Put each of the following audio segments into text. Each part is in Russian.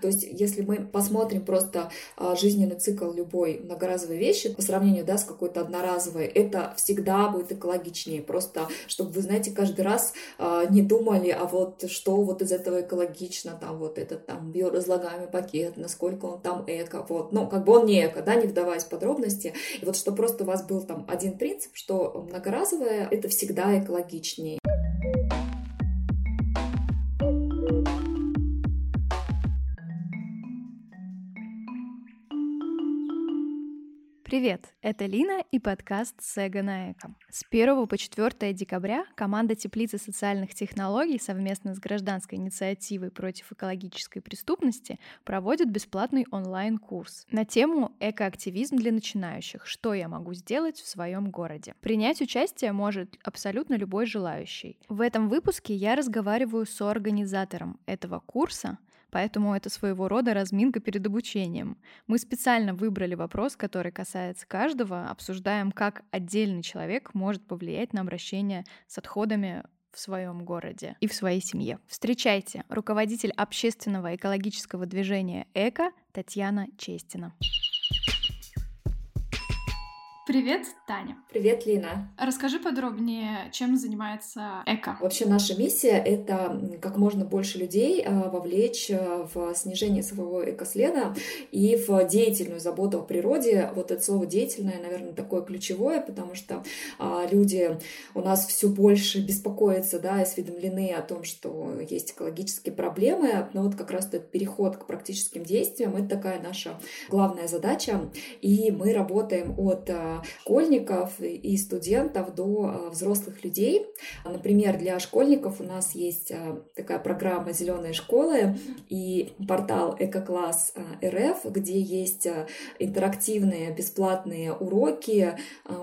То есть, если мы посмотрим просто а, жизненный цикл любой многоразовой вещи по сравнению да, с какой-то одноразовой, это всегда будет экологичнее. Просто, чтобы вы, знаете, каждый раз а, не думали, а вот что вот из этого экологично, там вот этот там биоразлагаемый пакет, насколько он там эко, вот. Ну, как бы он не эко, да, не вдаваясь в подробности. И вот что просто у вас был там один принцип, что многоразовое это всегда экологичнее. Привет, это Лина и подкаст «Сега на Эко». С 1 по 4 декабря команда Теплицы социальных технологий совместно с гражданской инициативой против экологической преступности проводит бесплатный онлайн-курс на тему «Экоактивизм для начинающих. Что я могу сделать в своем городе?». Принять участие может абсолютно любой желающий. В этом выпуске я разговариваю с организатором этого курса, Поэтому это своего рода разминка перед обучением. Мы специально выбрали вопрос, который касается каждого, обсуждаем, как отдельный человек может повлиять на обращение с отходами в своем городе и в своей семье. Встречайте, руководитель общественного экологического движения «Эко» Татьяна Честина. Привет, Таня. Привет, Лина. Расскажи подробнее, чем занимается ЭКО. Вообще наша миссия — это как можно больше людей а, вовлечь а, в снижение своего экоследа и в деятельную заботу о природе. Вот это слово «деятельное», наверное, такое ключевое, потому что а, люди у нас все больше беспокоятся, да, осведомлены о том, что есть экологические проблемы, но вот как раз этот переход к практическим действиям — это такая наша главная задача, и мы работаем от школьников и студентов до а, взрослых людей. Например, для школьников у нас есть а, такая программа «Зеленые школы» и портал «Экокласс а, РФ», где есть интерактивные бесплатные уроки,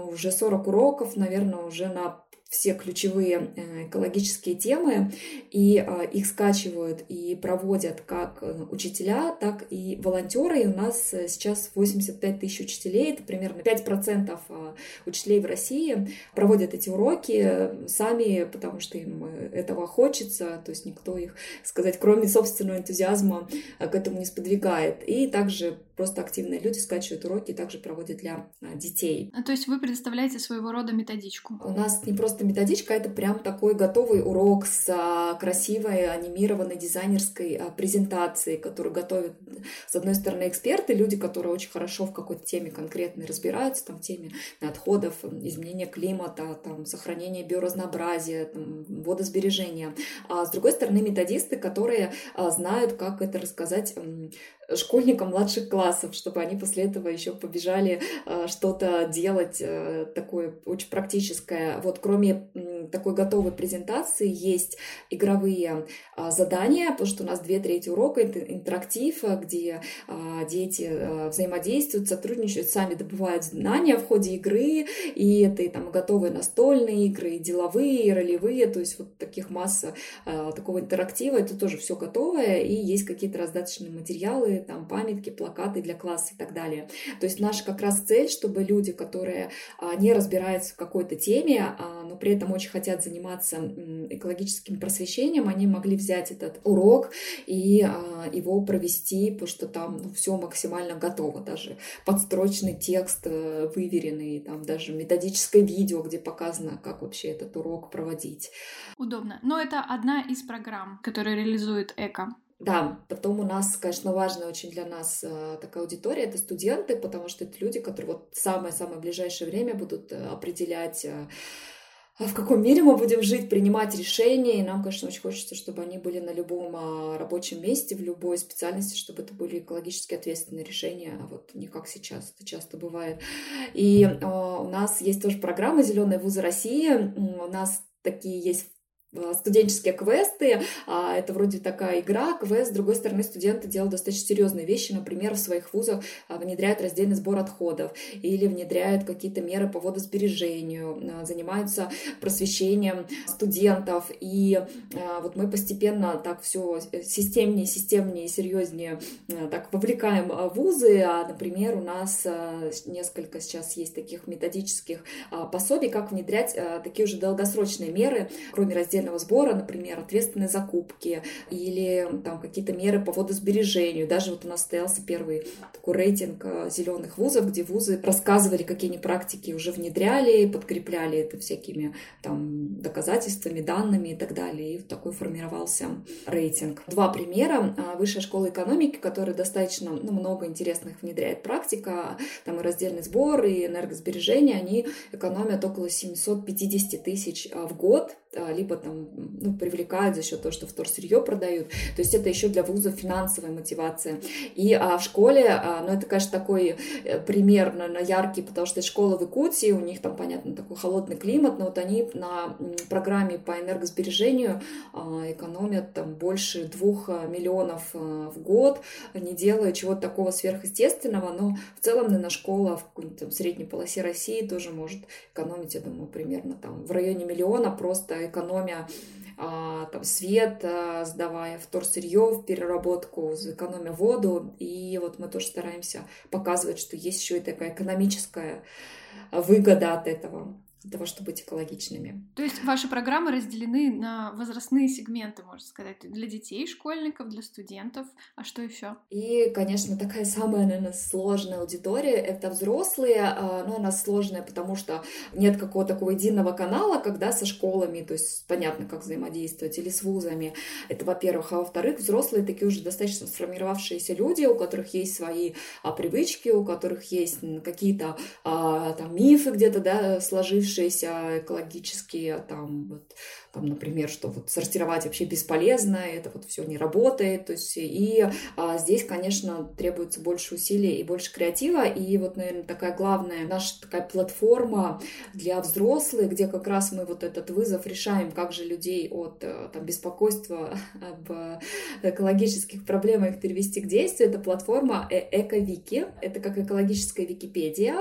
уже 40 уроков, наверное, уже на все ключевые э, экологические темы, и а, их скачивают и проводят как э, учителя, так и волонтеры. И у нас э, сейчас 85 тысяч учителей, это примерно 5% а, учителей в России проводят эти уроки сами, потому что им этого хочется, то есть никто их, сказать, кроме собственного энтузиазма, к этому не сподвигает. И также просто активные люди скачивают уроки и также проводят для а, детей. То есть вы предоставляете своего рода методичку? У нас не просто методичка, это прям такой готовый урок с а, красивой анимированной дизайнерской а, презентацией, которую готовят, с одной стороны, эксперты, люди, которые очень хорошо в какой-то теме конкретной разбираются, там, в теме отходов, изменения климата, там, сохранения биоразнообразия, там, водосбережения. А с другой стороны, методисты, которые знают, как это рассказать школьникам младших классов, чтобы они после этого еще побежали э, что-то делать э, такое очень практическое. Вот кроме такой готовой презентации есть игровые а, задания, потому что у нас две трети урока это интерактив, где дети взаимодействуют, сотрудничают, сами добывают знания в ходе игры, и это и там готовые настольные игры, и деловые, и ролевые, то есть вот таких масса такого интерактива, это тоже все готовое, и есть какие-то раздаточные материалы, там памятки, плакаты для класса и так далее. То есть наша как раз цель, чтобы люди, которые не разбираются в какой-то теме, но при этом очень хотят заниматься экологическим просвещением, они могли взять этот урок и а, его провести, потому что там ну, все максимально готово, даже подстрочный текст э, выверенный, там даже методическое видео, где показано, как вообще этот урок проводить. Удобно. Но это одна из программ, которая реализует ЭКО. Да, потом у нас, конечно, важная очень для нас э, такая аудитория, это студенты, потому что это люди, которые вот самое-самое ближайшее время будут э, определять а в каком мире мы будем жить, принимать решения. И нам, конечно, очень хочется, чтобы они были на любом а, рабочем месте, в любой специальности, чтобы это были экологически ответственные решения, а вот не как сейчас, это часто бывает. И э, у нас есть тоже программа «Зеленые вузы России». У нас такие есть Э, студенческие квесты. А, это вроде такая игра, квест. С другой стороны, студенты делают достаточно серьезные вещи. Например, в своих вузах а, внедряют раздельный сбор отходов или внедряют какие-то меры по водосбережению, а, занимаются просвещением студентов. И вот мы постепенно так все системнее, системнее, серьезнее так вовлекаем вузы. А, например, у нас несколько сейчас есть таких методических пособий, как внедрять такие уже долгосрочные меры, кроме раздельного раздельного сбора, например, ответственные закупки или там какие-то меры по водосбережению. Даже вот у нас состоялся первый такой рейтинг зеленых вузов, где вузы рассказывали, какие они практики уже внедряли, подкрепляли это всякими там доказательствами, данными и так далее. И такой формировался рейтинг. Два примера. Высшая школа экономики, которая достаточно ну, много интересных внедряет практика, там и раздельный сбор, и энергосбережение, они экономят около 750 тысяч а, в год а, либо там ну, привлекают за счет того, что вторсырье продают. То есть это еще для вузов финансовая мотивация. И а, в школе, а, ну это, конечно, такой э, пример, наверное, яркий, потому что школа в Якутии, у них там, понятно, такой холодный климат, но вот они на программе по энергосбережению а, экономят там больше двух а, миллионов а, в год, не делая чего-то такого сверхъестественного, но в целом, наверное, школа в какой-нибудь средней полосе России тоже может экономить, я думаю, примерно там в районе миллиона просто экономия а, там, свет, а, сдавая вторсырье в переработку, экономя воду. И вот мы тоже стараемся показывать, что есть еще и такая экономическая выгода от этого для того, чтобы быть экологичными. То есть ваши программы разделены на возрастные сегменты, можно сказать, для детей, школьников, для студентов, а что еще? И, конечно, такая самая, наверное, сложная аудитория — это взрослые, а, но она сложная, потому что нет какого-то такого единого канала, когда со школами, то есть понятно, как взаимодействовать, или с вузами. Это, во-первых. А во-вторых, взрослые такие уже достаточно сформировавшиеся люди, у которых есть свои а, привычки, у которых есть какие-то а, там мифы где-то, да, сложившиеся, сложившиеся экологические там вот там, например, что вот сортировать вообще бесполезно, это вот все не работает, то есть и а, здесь, конечно, требуется больше усилий и больше креатива, и вот, наверное, такая главная наша такая платформа для взрослых, где как раз мы вот этот вызов решаем, как же людей от э, там, беспокойства об экологических проблемах перевести к действию, это платформа э Эковики, это как экологическая Википедия,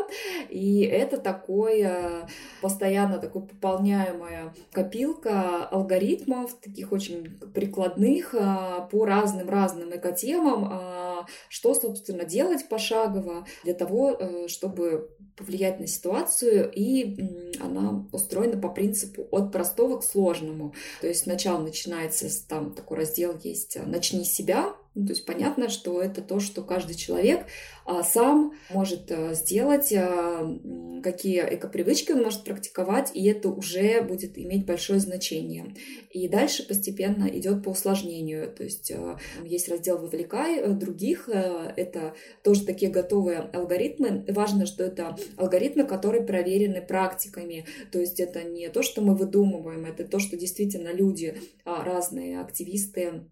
и это такой э, постоянно такой пополняемая копилка алгоритмов, таких очень прикладных а, по разным-разным экотемам, а, что, собственно, делать пошагово для того, э, чтобы повлиять на ситуацию, и она устроена по принципу от простого к сложному. То есть сначала начинается, там такой раздел есть «Начни себя», ну, то есть понятно, что это то, что каждый человек а, сам может а, сделать, а, какие экопривычки он может практиковать, и это уже будет иметь большое значение. И дальше постепенно идет по усложнению. То есть а, есть раздел «Вовлекай», э, других а, это тоже такие готовые алгоритмы. Важно, что это алгоритмы, которые проверены практиками. То есть это не то, что мы выдумываем, это то, что действительно люди, а, разные активисты,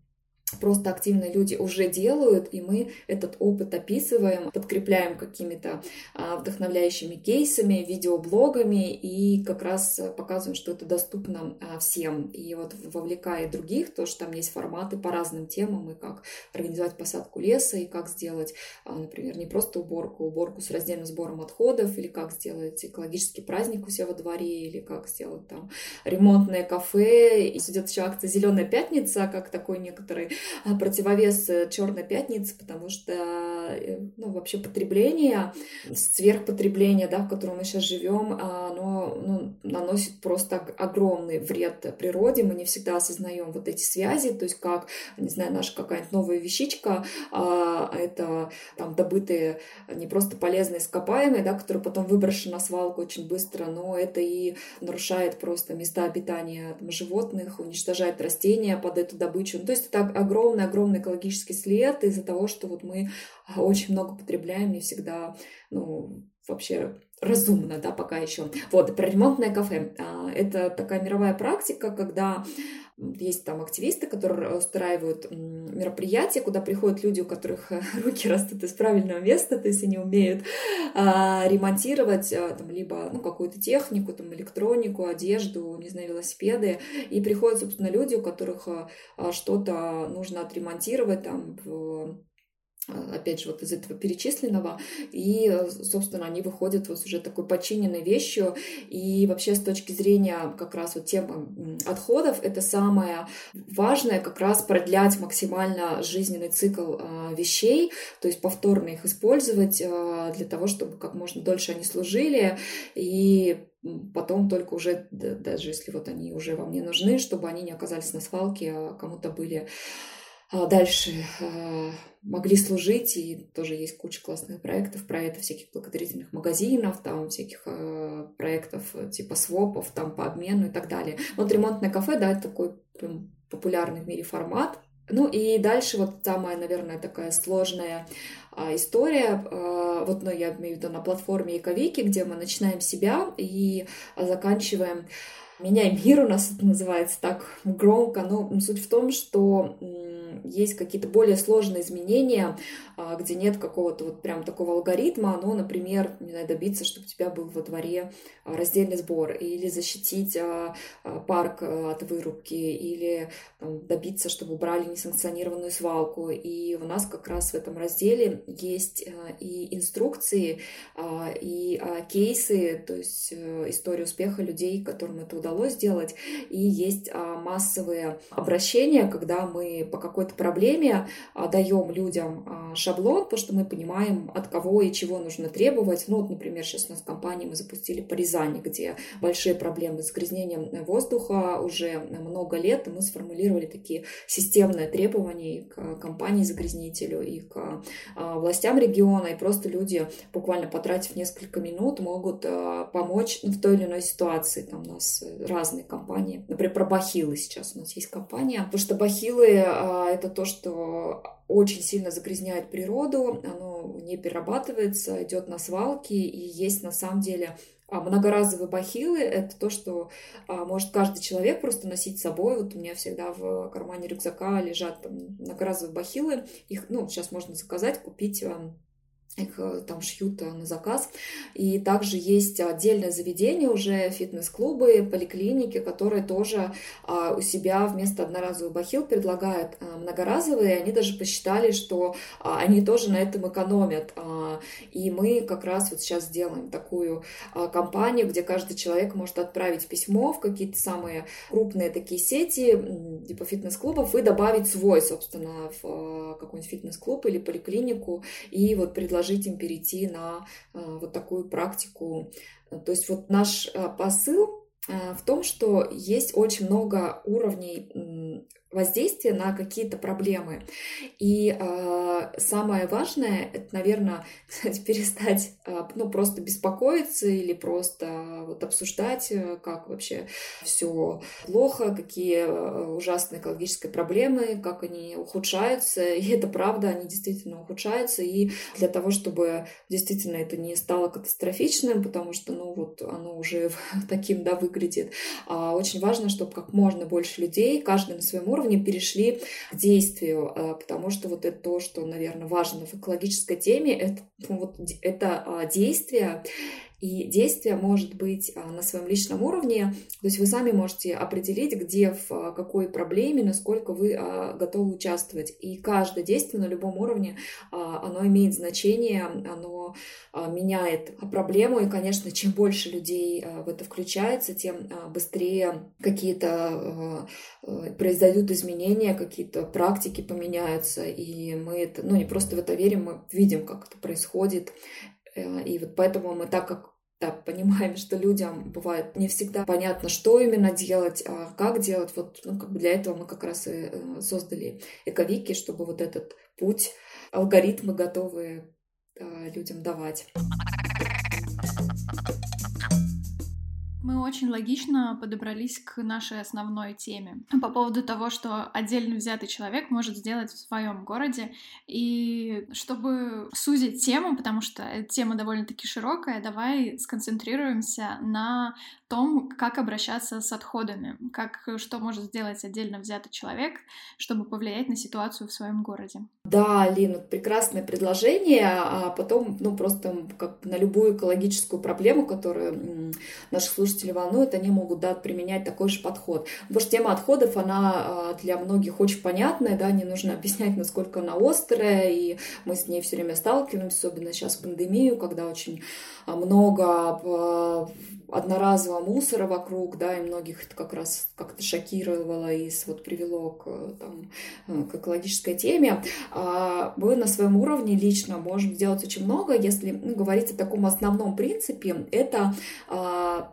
просто активные люди уже делают, и мы этот опыт описываем, подкрепляем какими-то а, вдохновляющими кейсами, видеоблогами и как раз показываем, что это доступно а, всем. И вот вовлекая других, то, что там есть форматы по разным темам, и как организовать посадку леса, и как сделать, а, например, не просто уборку, уборку с раздельным сбором отходов, или как сделать экологический праздник у себя во дворе, или как сделать там ремонтное кафе. И идет еще акция «Зеленая пятница», как такой некоторый противовес э, Черной пятницы, потому что э, ну, вообще потребление, сверхпотребление, да, в котором мы сейчас живем, а, оно ну, наносит просто огромный вред природе. Мы не всегда осознаем вот эти связи, то есть как, не знаю, наша какая-нибудь новая вещичка, а, это там добытые не просто полезные ископаемые, да, которые потом выброшены на свалку очень быстро, но это и нарушает просто места обитания там, животных, уничтожает растения под эту добычу. Ну, то есть это огромный-огромный экологический след из-за того, что вот мы а, очень много потребляем, не всегда, ну, вообще разумно, да, пока еще. Вот, про ремонтное кафе. А, это такая мировая практика, когда есть там активисты, которые устраивают мероприятия, куда приходят люди, у которых руки растут из правильного места, то есть они умеют а, ремонтировать а, там, либо ну, какую-то технику, там, электронику, одежду, не знаю, велосипеды. И приходят, собственно, люди, у которых а, что-то нужно отремонтировать там в опять же, вот из этого перечисленного, и, собственно, они выходят вот уже такой подчиненной вещью, и вообще с точки зрения как раз вот темы отходов, это самое важное как раз продлять максимально жизненный цикл а, вещей, то есть повторно их использовать для того, чтобы как можно дольше они служили, и потом только уже, даже если вот они уже вам не нужны, чтобы они не оказались на свалке, а кому-то были дальше а, могли служить, и тоже есть куча классных проектов, про это всяких благотворительных магазинов, там всяких э, проектов э, типа свопов, там по обмену и так далее. Вот ремонтное кафе, да, это такой прям популярный в мире формат. Ну и дальше вот самая, наверное, такая сложная а, история, а, вот, ну, я имею в виду на платформе Эковики, где мы начинаем себя и заканчиваем «Меняем мир», у нас это называется так громко, но суть в том, что есть какие-то более сложные изменения, а, где нет какого-то вот прям такого алгоритма, но, например, не знаю, добиться, чтобы у тебя был во дворе а, раздельный сбор, или защитить а, парк от вырубки, или там, добиться, чтобы убрали несанкционированную свалку. И у нас как раз в этом разделе есть и инструкции, и кейсы, то есть э, история успеха людей, которым это удалось сделать, и есть массовые обращения, когда мы по какой-то проблеме даем людям шаблон, потому что мы понимаем, от кого и чего нужно требовать. Ну, вот, например, сейчас у нас в компании мы запустили по Рязани, где большие проблемы с загрязнением воздуха уже много лет, и мы сформулировали такие системные требования к компании-загрязнителю и к а, властям региона, и просто люди, буквально потратив несколько минут, могут а, помочь в той или иной ситуации. Там у нас разные компании. Например, про бахилы сейчас у нас есть компания, потому что бахилы а, — это то, что очень сильно загрязняет природу, оно не перерабатывается, идет на свалки, и есть на самом деле а, многоразовые бахилы – это то, что а, может каждый человек просто носить с собой. Вот у меня всегда в кармане рюкзака лежат там, многоразовые бахилы. Их, ну, сейчас можно заказать, купить их э, там шьют э, на заказ. И также есть отдельное заведение уже, фитнес-клубы, поликлиники, которые тоже а, у себя вместо одноразовых бахил предлагают а, многоразовые. Они даже посчитали, что а, они тоже на этом экономят. А, и мы как раз вот сейчас делаем такую кампанию, где каждый человек может отправить письмо в какие-то самые крупные такие сети, типа фитнес-клубов, и добавить свой, собственно, в какой-нибудь фитнес-клуб или поликлинику, и вот предложить предложить им перейти на э, вот такую практику. То есть вот наш э, посыл э, в том, что есть очень много уровней воздействие на какие-то проблемы. И э, самое важное, это, наверное, перестать э, ну, просто беспокоиться или просто вот обсуждать, э, как вообще все плохо, какие э, ужасные экологические проблемы, как они ухудшаются. И это правда, они действительно ухудшаются. И для того, чтобы действительно это не стало катастрофичным, потому что, ну, вот оно уже таким, да, выглядит, а очень важно, чтобы как можно больше людей, каждый на своем уровне, уровне перешли к действию, э, потому что вот это то, что, наверное, важно в экологической теме, это, ну, вот, это а, действие, и действие может быть а, на своем личном уровне, то есть вы сами можете определить, где, в а, какой проблеме, насколько вы а, готовы участвовать. И каждое действие на любом уровне, оно имеет значение, оно меняет проблему. И, конечно, чем больше людей в это включается, тем быстрее какие-то произойдут изменения, какие-то практики поменяются. И мы это, ну не просто в это верим, мы видим, как это происходит. Э, и вот поэтому мы так как да, понимаем, что людям бывает не всегда понятно, что именно делать, а как делать. Вот ну, как бы для этого мы как раз и э, создали эковики, чтобы вот этот путь, алгоритмы готовы э, людям давать. Мы очень логично подобрались к нашей основной теме по поводу того, что отдельно взятый человек может сделать в своем городе. И чтобы сузить тему, потому что тема довольно-таки широкая, давай сконцентрируемся на том, как обращаться с отходами, как, что может сделать отдельно взятый человек, чтобы повлиять на ситуацию в своем городе. Да, Лина, прекрасное предложение, а потом, ну, просто как на любую экологическую проблему, которую наши слушатели слушатели волнует, они могут да, применять такой же подход. Потому что тема отходов, она для многих очень понятная, да, не нужно объяснять, насколько она острая, и мы с ней все время сталкиваемся, особенно сейчас в пандемию, когда очень много одноразового мусора вокруг, да, и многих это как раз как-то шокировало и вот привело к, там, э, к экологической теме. А мы на своем уровне лично можем сделать очень много, если ну, говорить о таком основном принципе, это а,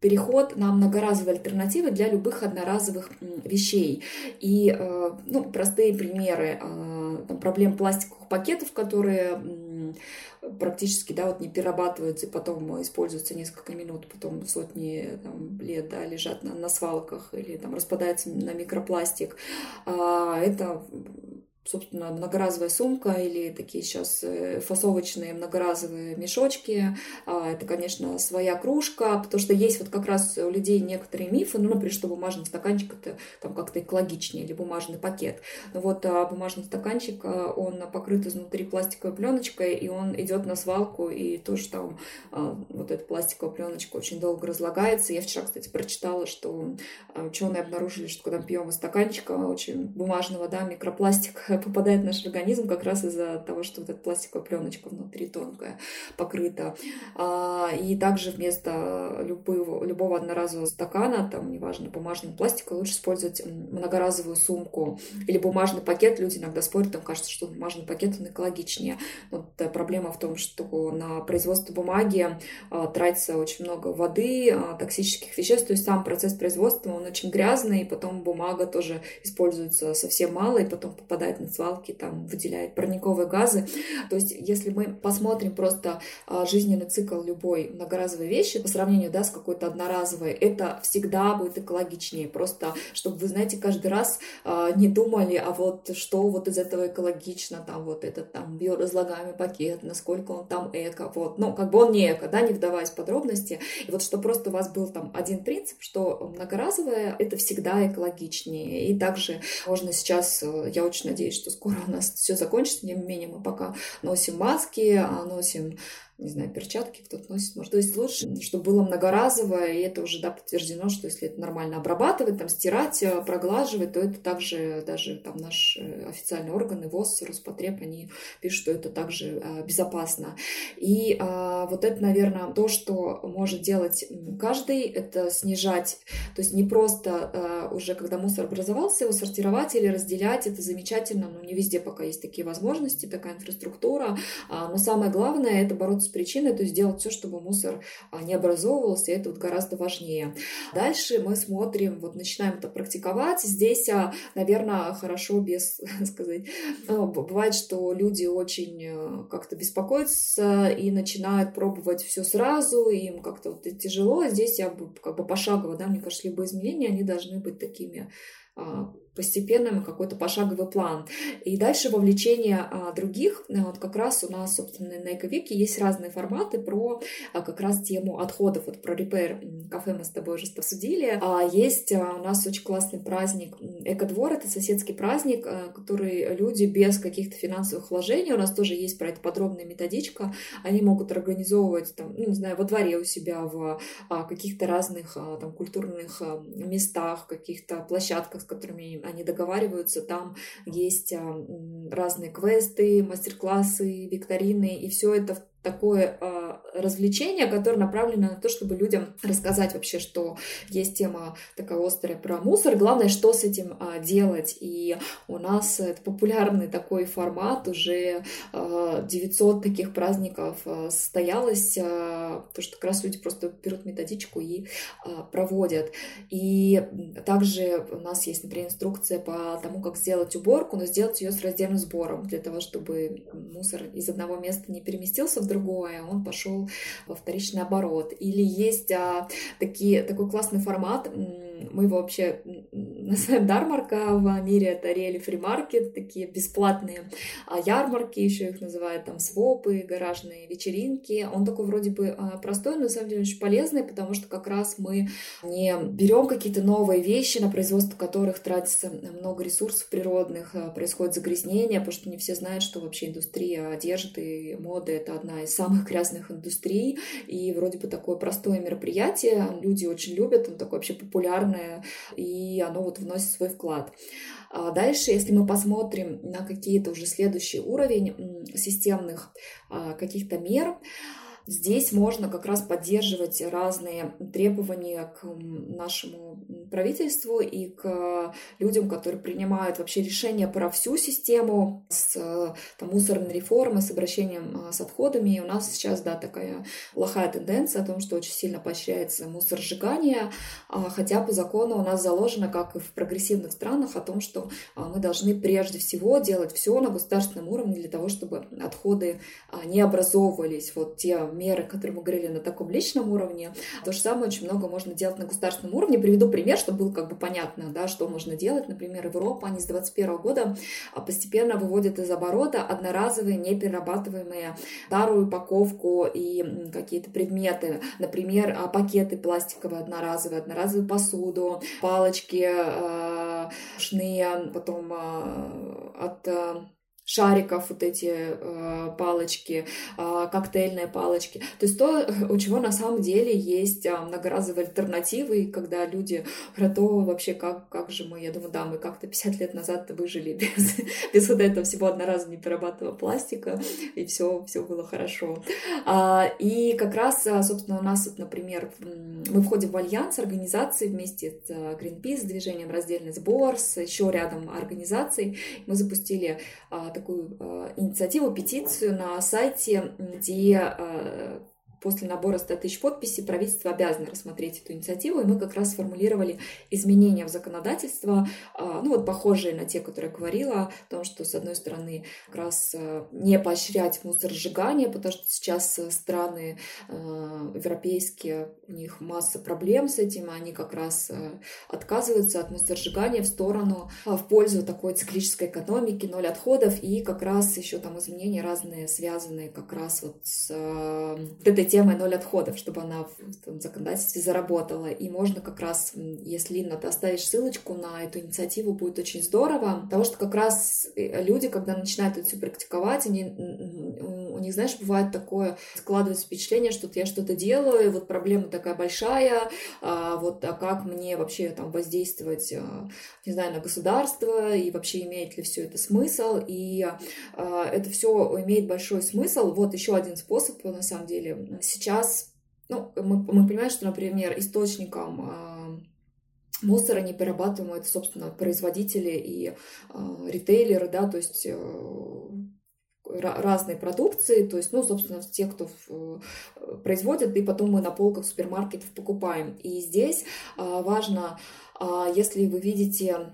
переход на многоразовые альтернативы для любых одноразовых вещей. И э, ну, простые примеры а, там, проблем пластиковых пакетов, которые практически, да, вот не перерабатываются и потом используются несколько минут, потом сотни там, лет, да, лежат на, на свалках или там распадаются на микропластик. А, это собственно, многоразовая сумка или такие сейчас э, фасовочные многоразовые мешочки. А, это, конечно, своя кружка, потому что есть вот как раз у людей некоторые мифы, ну, например, что бумажный стаканчик это там как-то экологичнее или бумажный пакет. Но вот а бумажный стаканчик, а, он покрыт изнутри пластиковой пленочкой, и он идет на свалку, и тоже там а, вот эта пластиковая пленочка очень долго разлагается. Я вчера, кстати, прочитала, что ученые обнаружили, что когда мы пьем из стаканчика очень бумажного, да, микропластик попадает в наш организм как раз из-за того, что вот эта пластиковая пленочка внутри тонкая покрыта. А, и также вместо любого, любого одноразового стакана, там, неважно, бумажного пластика, лучше использовать многоразовую сумку или бумажный пакет. Люди иногда спорят, там кажется, что бумажный пакет он экологичнее. Вот проблема в том, что на производство бумаги а, тратится очень много воды, а, токсических веществ, то есть сам процесс производства, он очень грязный, и потом бумага тоже используется совсем мало, и потом попадает на свалки, там выделяет парниковые газы. То есть, если мы посмотрим просто а, жизненный цикл любой многоразовой вещи по сравнению да, с какой-то одноразовой, это всегда будет экологичнее. Просто, чтобы вы, знаете, каждый раз а, не думали, а вот что вот из этого экологично, там вот этот там биоразлагаемый пакет, насколько он там эко, вот, ну, как бы он не эко, да, не вдаваясь в подробности. И вот что просто у вас был там один принцип, что многоразовое это всегда экологичнее. И также можно сейчас, э, я очень надеюсь, что скоро у нас все закончится, тем не менее мы пока носим маски, а носим не знаю, перчатки кто-то носит, может. То есть лучше, чтобы было многоразовое, и это уже, да, подтверждено, что если это нормально обрабатывать, там, стирать, э, проглаживать, то это также, даже там наш э, официальный орган, ВОЗ, Роспотреб, они пишут, что это также а, безопасно. И а, вот это, наверное, то, что может делать каждый, это снижать, то есть не просто а, уже, когда мусор образовался, его сортировать или разделять, это замечательно, но не везде пока есть такие возможности, такая инфраструктура, а, но самое главное, это бороться причиной, то есть делать все, чтобы мусор а, не образовывался, это вот гораздо важнее. Дальше мы смотрим, вот начинаем это практиковать. Здесь, а, наверное, хорошо без сказать. Ну, бывает, что люди очень э, как-то беспокоятся и начинают пробовать все сразу, и им как-то вот тяжело. Здесь я бы как бы пошагово, да, мне кажется, любые изменения, они должны быть такими а, постепенным какой-то пошаговый план. И дальше вовлечение а, других. Вот как раз у нас, собственно, на Эковике есть разные форматы про а, как раз тему отходов. Вот про репейр кафе мы с тобой уже обсудили. А есть а, у нас очень классный праздник Экодвор. Это соседский праздник, а, который люди без каких-то финансовых вложений, у нас тоже есть про это подробная методичка, они могут организовывать там, ну, не знаю, во дворе у себя в а, каких-то разных а, там культурных а, местах, каких-то площадках, с которыми они договариваются, там есть разные квесты, мастер-классы, викторины, и все это такое развлечение, которое направлено на то, чтобы людям рассказать вообще, что есть тема такая острая про мусор. Главное, что с этим э, делать. И у нас это популярный такой формат, уже э, 900 таких праздников э, состоялось, потому что как раз люди просто берут методичку и проводят. И также у нас есть, например, инструкция по тому, как сделать уборку, но сделать ее с раздельным сбором, для того, чтобы мусор из одного места не переместился в другое, он пошел во вторичный оборот. Или есть а, такие, такой классный формат, мы его вообще называем дармарка в мире, это реали фримаркет, такие бесплатные а ярмарки, еще их называют там свопы, гаражные вечеринки. Он такой вроде бы а, простой, но на самом деле очень полезный, потому что как раз мы не берем какие-то новые вещи, на производство которых тратится много ресурсов природных, а, происходит загрязнение, потому что не все знают, что вообще индустрия одежды и моды — это одна из самых грязных индустрий, и вроде бы такое простое мероприятие, люди очень любят, оно такое вообще популярное, и оно вот вносит свой вклад. А дальше, если мы посмотрим на какие-то уже следующий уровень системных а, каких-то мер, Здесь можно как раз поддерживать разные требования к нашему правительству и к людям, которые принимают вообще решения про всю систему с там, мусорной реформой, с обращением а, с отходами. И у нас сейчас, да, такая плохая тенденция о том, что очень сильно поощряется мусоросжигание, а, хотя по закону у нас заложено, как и в прогрессивных странах, о том, что а, мы должны прежде всего делать все на государственном уровне для того, чтобы отходы не образовывались. Вот те меры, которые мы говорили на таком личном уровне. То же самое очень много можно делать на государственном уровне. Приведу пример, чтобы было как бы понятно, да, что можно делать. Например, Европа, они с 2021 года а, постепенно выводят из оборота одноразовые, неперерабатываемые старую упаковку и какие-то предметы. Например, а, пакеты пластиковые одноразовые, одноразовую посуду, палочки, э, шные, потом от шариков, вот эти э, палочки, э, коктейльные палочки. То есть то, у чего на самом деле есть э, многоразовые альтернативы, и когда люди готовы вообще, как, как же мы, я думаю, да, мы как-то 50 лет назад выжили без, без вот этого всего одноразового неперерабатываемого пластика, и все, все было хорошо. А, и как раз, а, собственно, у нас, вот, например, мы входим в альянс организации вместе с э, Greenpeace, движением «Раздельный сбор», с еще рядом организаций. Мы запустили а, такую э, инициативу, петицию на сайте, где э, после набора 100 тысяч подписей правительство обязано рассмотреть эту инициативу, и мы как раз сформулировали изменения в законодательство, а, ну вот похожие на те, которые я говорила, о том, что с одной стороны как раз а, не поощрять мусоросжигание, потому что сейчас страны а, европейские, у них масса проблем с этим, они как раз отказываются от мусоросжигания в сторону, в пользу такой циклической экономики, ноль отходов, и как раз еще там изменения разные, связанные как раз вот с этой темой ноль отходов, чтобы она в законодательстве заработала. И можно как раз, если, Инна, ты оставишь ссылочку на эту инициативу, будет очень здорово, потому что как раз э, люди, когда начинают это все практиковать, они, них, знаешь, бывает такое, складывается впечатление, что я что-то делаю, вот проблема такая большая, а вот а как мне вообще там воздействовать, а, не знаю, на государство, и вообще имеет ли все это смысл, и а, это все имеет большой смысл. Вот еще один способ, на самом деле, сейчас, ну, мы, мы понимаем, что, например, источником э, мусора не перерабатываемого это, собственно, производители и э, ритейлеры, да, то есть э, разной продукции, то есть, ну, собственно, те, кто в, производит, и потом мы на полках супермаркетов покупаем. И здесь а, важно, а, если вы видите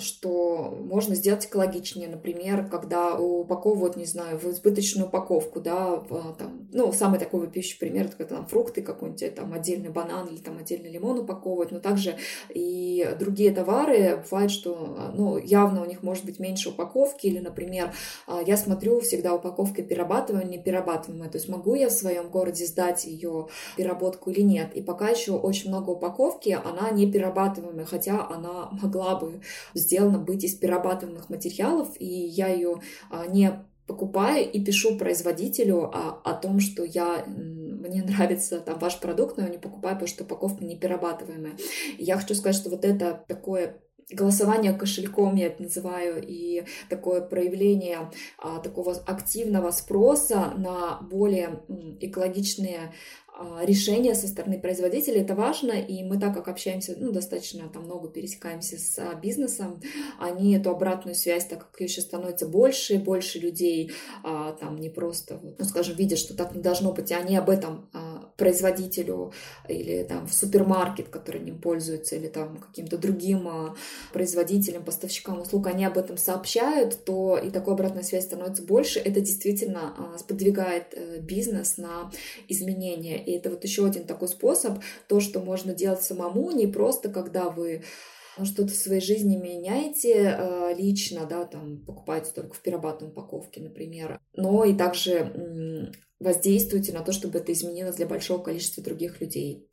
что можно сделать экологичнее, например, когда упаковывают, не знаю, в избыточную упаковку, да, там, ну, самый такой выпиющий пример, это когда там фрукты какой-нибудь, там, отдельный банан или там отдельный лимон упаковывают, но также и другие товары, бывает, что, ну, явно у них может быть меньше упаковки, или, например, а, я смотрю всегда упаковка перерабатываемая, не перерабатываемая, то есть могу я в своем городе сдать ее переработку или нет, и пока еще очень много упаковки, она не перерабатываемая, хотя она могла могла бы сделана быть из перерабатываемых материалов, и я ее а, не покупаю и пишу производителю о, о том, что я, мне нравится там ваш продукт, но я не покупаю, потому что упаковка не перерабатываемая. Я хочу сказать, что вот это такое голосование кошельком, я это называю, и такое проявление а, такого активного спроса на более экологичные а, решения со стороны производителей, это важно, и мы так как общаемся, ну, достаточно там много пересекаемся с а, бизнесом, они эту обратную связь, так как ее сейчас становится больше, больше людей, а, там не просто, ну, скажем, видят, что так не должно быть, и они об этом производителю или там в супермаркет, который ним пользуется, или там каким-то другим производителям, поставщикам услуг, они об этом сообщают, то и такой обратная связь становится больше, это действительно сподвигает э, бизнес на изменения. И это вот еще один такой способ, то, что можно делать самому, не просто когда вы что-то в своей жизни меняете э, лично, да, там покупаете только в перерабатываемой упаковке, например, но и также воздействуете на то, чтобы это изменилось для большого количества других людей.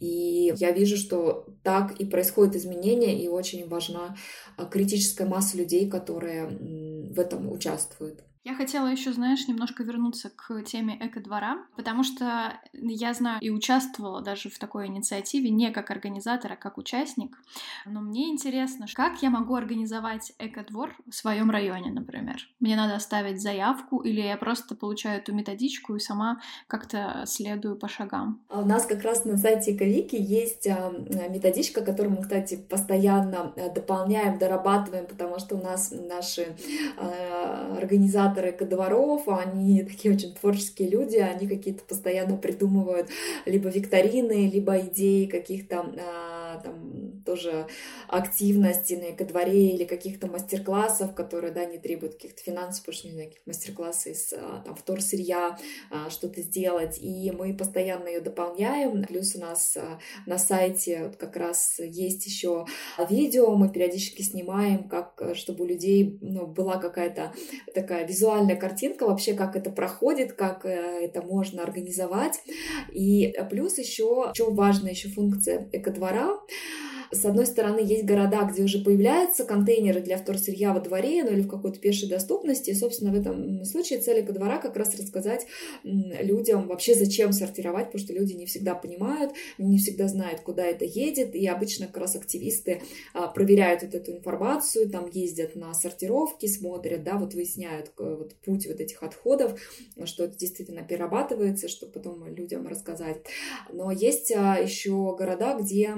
И я вижу, что так и происходит изменение, и очень важна а, критическая масса людей, которые в этом участвуют. Я хотела еще, знаешь, немножко вернуться к теме эко-двора, потому что я знаю и участвовала даже в такой инициативе не как организатор, а как участник. Но мне интересно, как я могу организовать эко-двор в своем районе, например. Мне надо оставить заявку или я просто получаю эту методичку и сама как-то следую по шагам. А у нас как раз на сайте Эковики есть а, методичка, которую мы, кстати, постоянно дополняем, дорабатываем, потому что у нас наши а, организаторы организаторы дворов, они такие очень творческие люди, они какие-то постоянно придумывают либо викторины, либо идеи каких-то а, там тоже активности на экодворе или каких-то мастер-классов, которые, да, не требуют каких-то финансов, потому что, не знаю, мастер-классы из а, там вторсырья, а, что-то сделать, и мы постоянно ее дополняем, плюс у нас на сайте как раз есть еще видео, мы периодически снимаем, как, чтобы у людей ну, была какая-то такая визуальная картинка вообще, как это проходит, как э, это можно организовать. И плюс еще, что важная еще функция экодвора, с одной стороны, есть города, где уже появляются контейнеры для вторсырья во дворе, ну или в какой-то пешей доступности. И, собственно, в этом случае цель двора как раз рассказать людям вообще, зачем сортировать, потому что люди не всегда понимают, не всегда знают, куда это едет. И обычно как раз активисты а, проверяют вот эту информацию, там ездят на сортировки, смотрят, да, вот выясняют вот путь вот этих отходов, что это действительно перерабатывается, чтобы потом людям рассказать. Но есть а, еще города, где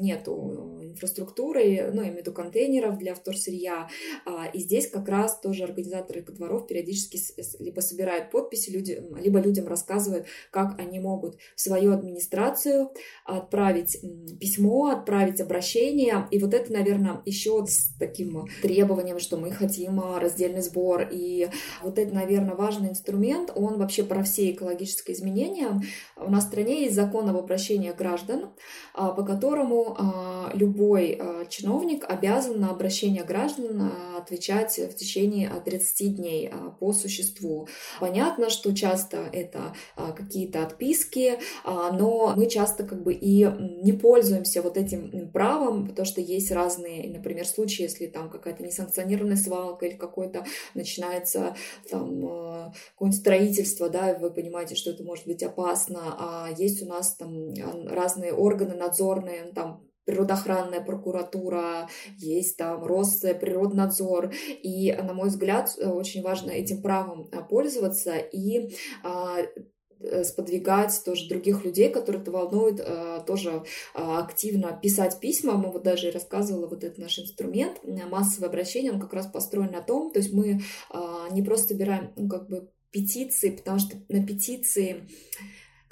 нету инфраструктуры, ну, я имею в виду контейнеров для вторсырья. А, и здесь как раз тоже организаторы дворов периодически либо собирают подписи, люди, либо людям рассказывают, как они могут в свою администрацию отправить письмо, отправить обращение. И вот это, наверное, еще с таким требованием, что мы хотим раздельный сбор. И вот это, наверное, важный инструмент. Он вообще про все экологические изменения. У нас в стране есть закон об обращении граждан, а, по которому а, любой а, чиновник обязан на обращение граждан отвечать в течение 30 дней по существу. Понятно, что часто это какие-то отписки, но мы часто как бы и не пользуемся вот этим правом, потому что есть разные, например, случаи, если там какая-то несанкционированная свалка или какое-то начинается там какое-нибудь строительство, да, вы понимаете, что это может быть опасно, а есть у нас там разные органы надзорные, там природоохранная прокуратура, есть там Росприроднадзор. И, на мой взгляд, очень важно этим правом а, пользоваться и а, э, сподвигать тоже других людей, которых это волнует, а, тоже активно писать письма. Мы вот даже рассказывала вот этот наш инструмент, массовое обращение, он как раз построен на том, то есть мы не просто собираем, ну, как бы петиции, потому что на петиции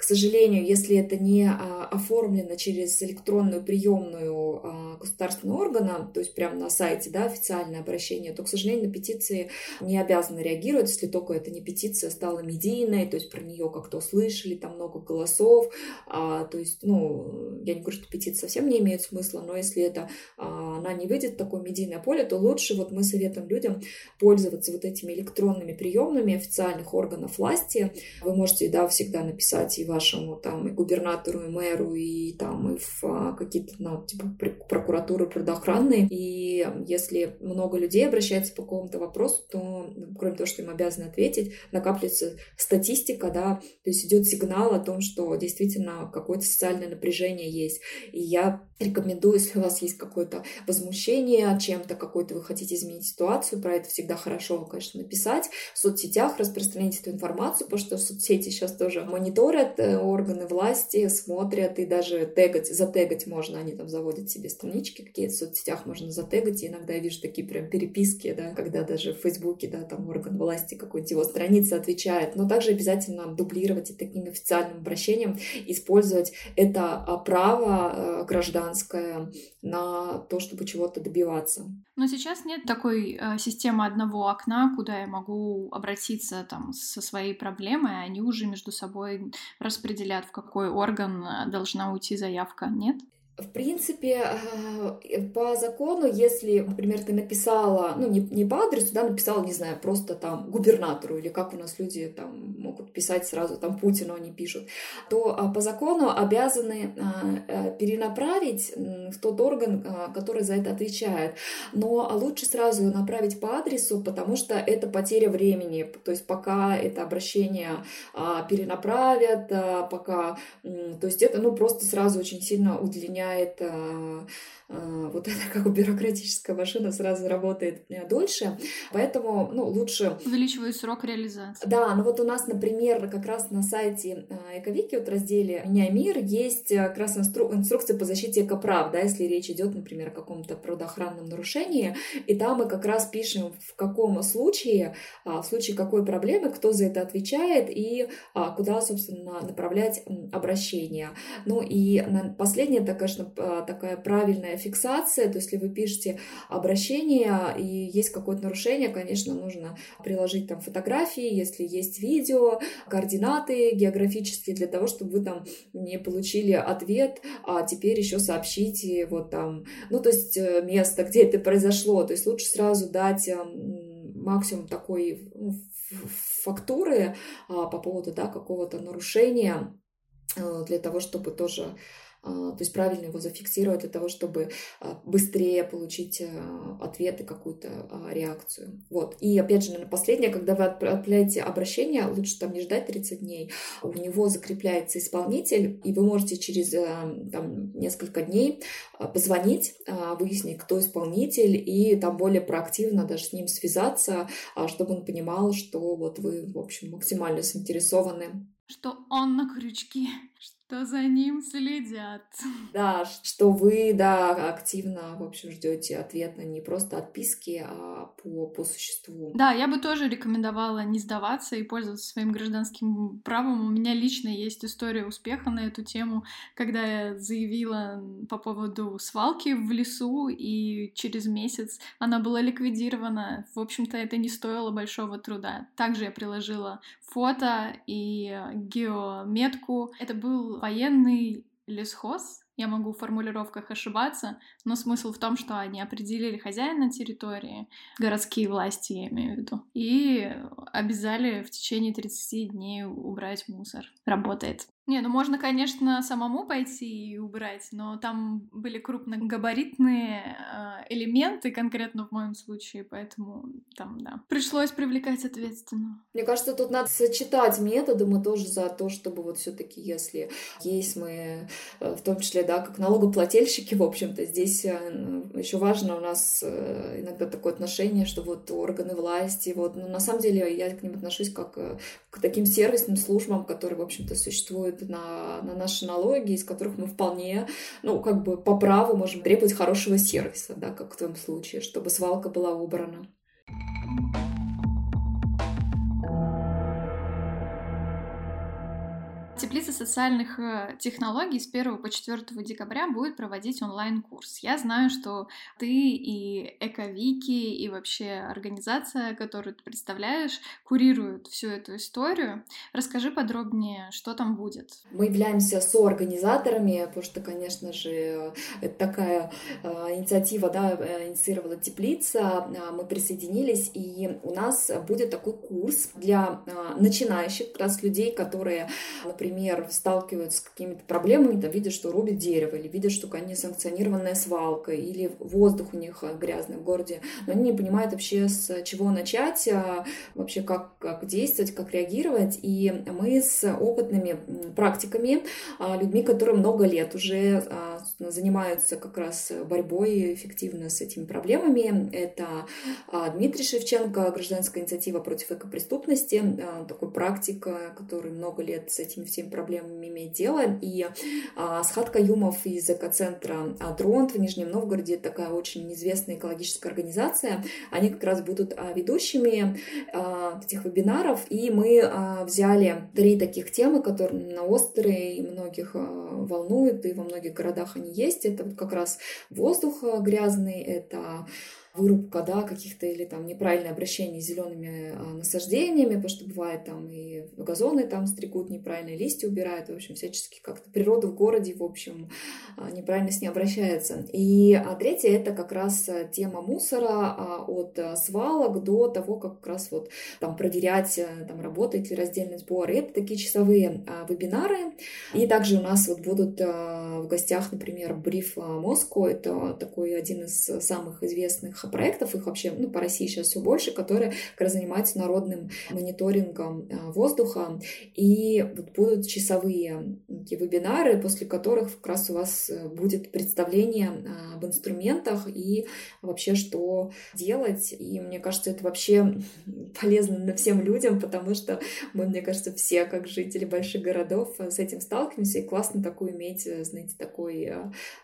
к сожалению, если это не а, оформлено через электронную приемную а, государственного органа, то есть прямо на сайте, да, официальное обращение, то, к сожалению, на петиции не обязаны реагировать, если только это не петиция стала медийной, то есть про нее как-то услышали, там много голосов, а, то есть, ну, я не говорю, что петиция совсем не имеет смысла, но если это, она не выйдет в такое медийное поле, то лучше вот мы советуем людям пользоваться вот этими электронными приемными официальных органов власти. Вы можете, да, всегда написать и вашему там и губернатору, и мэру, и там и в а, какие-то, ну, типа прокуратуры предохранные. И если много людей обращается по какому-то вопросу, то, кроме того, что им обязаны ответить, накапливается статистика, да, то есть идет сигнал о том, что действительно какое-то социальное напряжение есть. И я рекомендую, если у вас есть какое-то возмущение чем-то, какой-то вы хотите изменить ситуацию, про это всегда хорошо, конечно, написать. В соцсетях распространить эту информацию, потому что соцсети сейчас тоже мониторят органы власти, смотрят и даже тегать, затегать можно, они там заводят себе странички какие-то в соцсетях, можно затегать, и иногда я вижу такие прям переписки, да, когда даже в Фейсбуке, да, там орган власти какой-нибудь его страница отвечает, но также обязательно дублировать и таким официальным обращением использовать это а, право э, граждан гражданское на то, чтобы чего-то добиваться. Но сейчас нет такой э, системы одного окна, куда я могу обратиться там со своей проблемой, они уже между собой распределят, в какой орган э, должна уйти заявка, нет? В принципе, э, по закону, если, например, ты написала, ну, не, не по адресу, да, написала, не знаю, просто там губернатору, или как у нас люди там могут писать сразу, там Путину они пишут, то а, по закону обязаны а, э, перенаправить в тот орган, а, который за это отвечает. Но лучше сразу направить по адресу, потому что это потеря времени. То есть пока это обращение перенаправят, пока... То есть это, ну, просто сразу очень сильно удлиняет меняет а, а, вот эта как бюрократическая машина сразу работает дольше, поэтому ну, лучше... Увеличивает срок реализации. Да, ну вот у нас, например, как раз на сайте а, Эковики, вот в разделе «Меня мир» есть э, как раз инстру... инструкция по защите экоправ, да, если речь идет, например, о каком-то природоохранном нарушении, и там мы как раз пишем, в каком случае, в случае какой проблемы, кто за это отвечает и куда, собственно, направлять обращение. Ну и последнее, это, конечно, такая правильная фиксация, то есть если вы пишете обращение и есть какое-то нарушение, конечно, нужно приложить там фотографии, если есть видео, координаты географические для того, чтобы вы там не получили ответ, а теперь еще сообщите вот там, ну то есть э, место, где это произошло, то есть лучше сразу дать эм, максимум такой ну, фактуры а, по поводу да, какого-то нарушения э, для того, чтобы тоже то есть правильно его зафиксировать для того, чтобы а, быстрее получить а, ответ и какую-то реакцию. Вот. И опять же, наверное, последнее, когда вы отправляете обращение, лучше там не ждать 30 дней, у него закрепляется исполнитель, и вы можете через там, несколько дней позвонить, выяснить, кто исполнитель, и там более проактивно даже с ним связаться, чтобы он понимал, что вот вы, в общем, максимально заинтересованы. Что он на крючке, что за ним следят. Да, что вы, да, активно, в общем, ждете ответа не просто отписки, а по, по существу. Да, я бы тоже рекомендовала не сдаваться и пользоваться своим гражданским правом. У меня лично есть история успеха на эту тему, когда я заявила по поводу свалки в лесу, и через месяц она была ликвидирована. В общем-то, это не стоило большого труда. Также я приложила фото и геометку. Это был военный лесхоз, я могу в формулировках ошибаться, но смысл в том, что они определили хозяина территории, городские власти, я имею в виду, и обязали в течение 30 дней убрать мусор. Работает. Не, ну можно, конечно, самому пойти и убрать, но там были крупногабаритные э, элементы, конкретно в моем случае, поэтому там, да, пришлось привлекать ответственно. Мне кажется, тут надо сочетать методы, мы тоже за то, чтобы вот все таки если есть мы, э, в том числе, да, как налогоплательщики, в общем-то, здесь э, еще важно у нас э, иногда такое отношение, что вот органы власти, вот, но на самом деле я к ним отношусь как к таким сервисным службам, которые, в общем-то, существуют на, на наши налоги, из которых мы вполне, ну, как бы по праву можем требовать хорошего сервиса, да, как в том случае, чтобы свалка была убрана. Теплица социальных э, технологий с 1 по 4 декабря будет проводить онлайн-курс. Я знаю, что ты и Эковики, и вообще организация, которую ты представляешь, курируют всю эту историю. Расскажи подробнее, что там будет. Мы являемся соорганизаторами, потому что, конечно же, это такая э, инициатива, да, э, инициировала Теплица, мы присоединились, и у нас будет такой курс для начинающих, как раз людей, которые, например, например, сталкиваются с какими-то проблемами, там, видят, что рубят дерево, или видят, что они санкционированная свалка, или воздух у них грязный в городе, но они не понимают вообще, с чего начать, а, вообще как, как действовать, как реагировать. И мы с опытными практиками, а, людьми, которые много лет уже а, занимаются как раз борьбой эффективно с этими проблемами, это Дмитрий Шевченко, гражданская инициатива против экопреступности, такой практик, который много лет с этими всеми проблемами имеет дело. И а, Схат Каюмов из экоцентра Дронт в Нижнем Новгороде, такая очень известная экологическая организация, они как раз будут а, ведущими а, этих вебинаров, и мы а, взяли три таких темы, которые на острые и многих а, волнуют, и во многих городах они есть. Это вот как раз воздух грязный, это вырубка, да, каких-то или там неправильное обращение с зелеными а, насаждениями, потому что бывает там и газоны там стригут, неправильные листья убирают, в общем, всячески как-то природа в городе, в общем, а, неправильно с ней обращается. И а третье это как раз тема мусора от свалок до того, как как раз вот там проверять, там работает ли раздельный сбор. И это такие часовые вебинары. И также у нас вот будут в гостях, например, Brief Moscow, это такой один из самых известных проектов, их вообще ну, по России сейчас все больше, которые как раз занимаются народным мониторингом а, воздуха. И вот будут часовые вебинары, после которых как раз у вас э, будет представление об инструментах и вообще что делать. И мне кажется, это вообще полезно всем людям, потому что мы, мне кажется, все, как жители больших городов, с этим сталкиваемся, и классно такую иметь, э, знаете, такой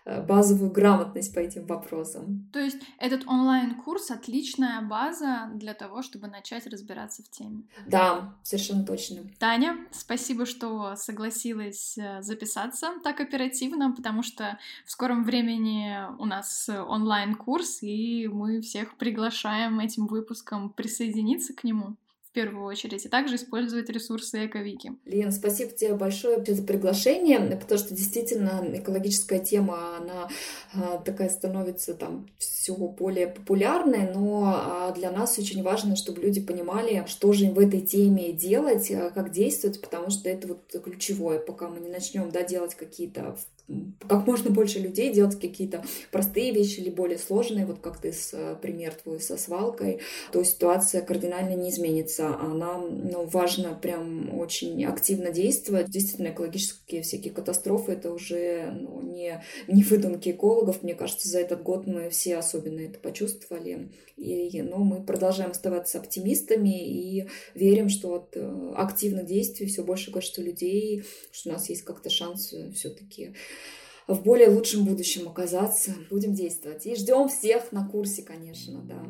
э, базовую грамотность по этим вопросам. То есть этот онлайн-курс — отличная база для того, чтобы начать разбираться в теме. Да, совершенно точно. Таня, спасибо, что согласилась э, записаться так оперативно, потому что в скором времени у нас онлайн-курс, и мы всех приглашаем этим выпуском присоединиться к нему первую очередь, и также использовать ресурсы Эковики. Лен, спасибо тебе большое за приглашение, потому что действительно экологическая тема, она а, такая становится там все более популярной, но а, для нас очень важно, чтобы люди понимали, что же им в этой теме делать, а, как действовать, потому что это вот ключевое, пока мы не начнем да, делать какие-то как можно больше людей делать какие-то простые вещи или более сложные, вот как ты с э, пример твой со свалкой, то ситуация кардинально не изменится. Она, ну, важно прям очень активно действовать. Действительно, экологические всякие катастрофы, это уже ну, не, не выдумки экологов. Мне кажется, за этот год мы все особенно это почувствовали. И, но мы продолжаем оставаться оптимистами и верим, что от э, активных действий все больше количество людей, что у нас есть как-то шанс все-таки в более лучшем будущем оказаться. Будем действовать. И ждем всех на курсе, конечно, да.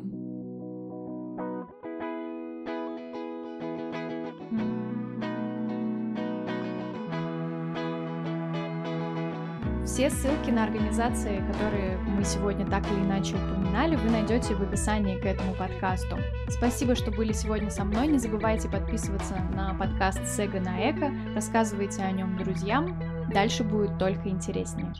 Все ссылки на организации, которые мы сегодня так или иначе упоминали, вы найдете в описании к этому подкасту. Спасибо, что были сегодня со мной. Не забывайте подписываться на подкаст Сега на Эко, рассказывайте о нем друзьям. Дальше будет только интереснее.